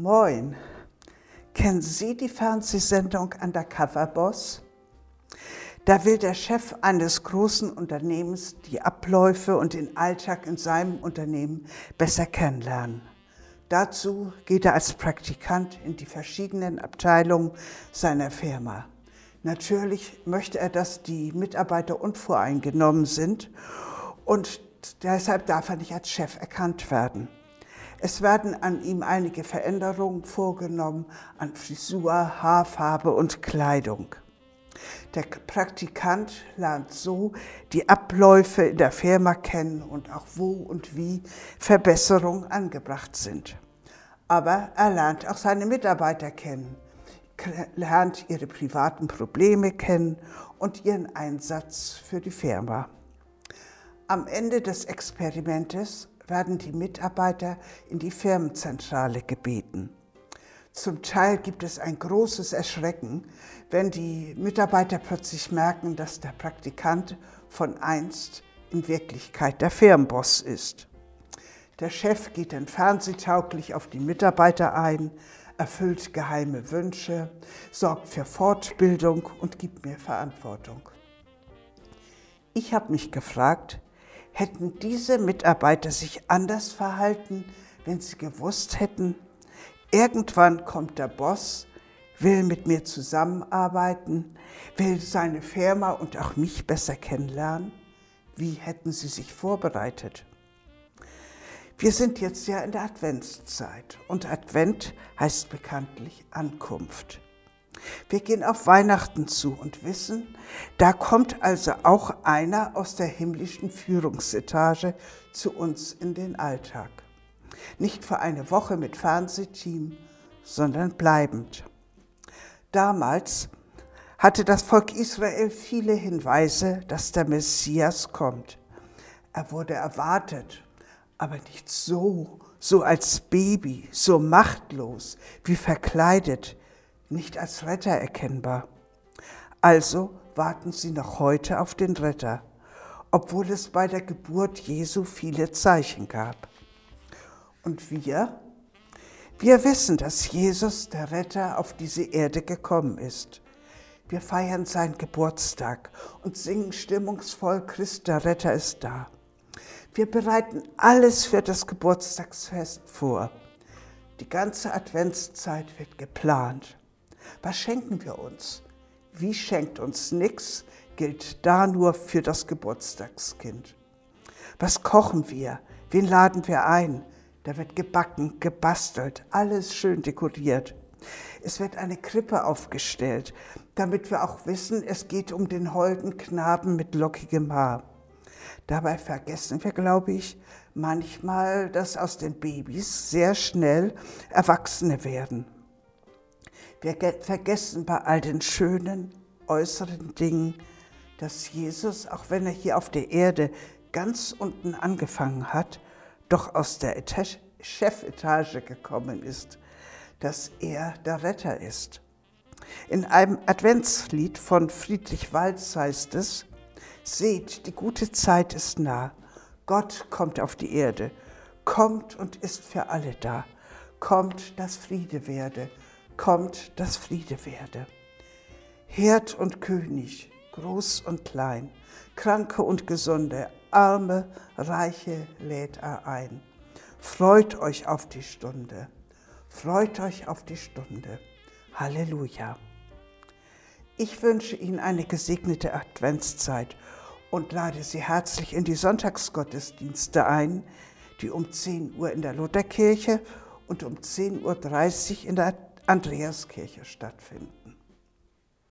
Moin. Kennen Sie die Fernsehsendung Undercover Boss? Da will der Chef eines großen Unternehmens die Abläufe und den Alltag in seinem Unternehmen besser kennenlernen. Dazu geht er als Praktikant in die verschiedenen Abteilungen seiner Firma. Natürlich möchte er, dass die Mitarbeiter unvoreingenommen sind und deshalb darf er nicht als Chef erkannt werden. Es werden an ihm einige Veränderungen vorgenommen an Frisur, Haarfarbe und Kleidung. Der Praktikant lernt so die Abläufe in der Firma kennen und auch wo und wie Verbesserungen angebracht sind. Aber er lernt auch seine Mitarbeiter kennen, lernt ihre privaten Probleme kennen und ihren Einsatz für die Firma. Am Ende des Experimentes werden die Mitarbeiter in die Firmenzentrale gebeten. Zum Teil gibt es ein großes Erschrecken, wenn die Mitarbeiter plötzlich merken, dass der Praktikant von einst in Wirklichkeit der Firmenboss ist. Der Chef geht dann fernsehtauglich auf die Mitarbeiter ein, erfüllt geheime Wünsche, sorgt für Fortbildung und gibt mir Verantwortung. Ich habe mich gefragt, hätten diese Mitarbeiter sich anders verhalten, wenn sie gewusst hätten, Irgendwann kommt der Boss, will mit mir zusammenarbeiten, will seine Firma und auch mich besser kennenlernen. Wie hätten Sie sich vorbereitet? Wir sind jetzt ja in der Adventszeit und Advent heißt bekanntlich Ankunft. Wir gehen auf Weihnachten zu und wissen, da kommt also auch einer aus der himmlischen Führungsetage zu uns in den Alltag nicht für eine Woche mit Fernsehteam, sondern bleibend. Damals hatte das Volk Israel viele Hinweise, dass der Messias kommt. Er wurde erwartet, aber nicht so, so als Baby, so machtlos, wie verkleidet, nicht als Retter erkennbar. Also warten sie noch heute auf den Retter, obwohl es bei der Geburt Jesu viele Zeichen gab. Und wir? Wir wissen, dass Jesus, der Retter, auf diese Erde gekommen ist. Wir feiern seinen Geburtstag und singen stimmungsvoll, Christ, der Retter ist da. Wir bereiten alles für das Geburtstagsfest vor. Die ganze Adventszeit wird geplant. Was schenken wir uns? Wie schenkt uns nichts, gilt da nur für das Geburtstagskind. Was kochen wir? Wen laden wir ein? Da wird gebacken, gebastelt, alles schön dekoriert. Es wird eine Krippe aufgestellt, damit wir auch wissen, es geht um den holden Knaben mit lockigem Haar. Dabei vergessen wir, glaube ich, manchmal, dass aus den Babys sehr schnell Erwachsene werden. Wir vergessen bei all den schönen äußeren Dingen, dass Jesus, auch wenn er hier auf der Erde ganz unten angefangen hat, doch aus der Chefetage gekommen ist, dass er der Retter ist. In einem Adventslied von Friedrich Walz heißt es, Seht, die gute Zeit ist nah. Gott kommt auf die Erde, kommt und ist für alle da. Kommt, dass Friede werde, kommt, dass Friede werde. Herd und König, groß und klein, Kranke und Gesunde, Arme, Reiche lädt er ein. Freut euch auf die Stunde, freut euch auf die Stunde. Halleluja. Ich wünsche Ihnen eine gesegnete Adventszeit und lade Sie herzlich in die Sonntagsgottesdienste ein, die um 10 Uhr in der Lutherkirche und um 10.30 Uhr in der Andreaskirche stattfinden.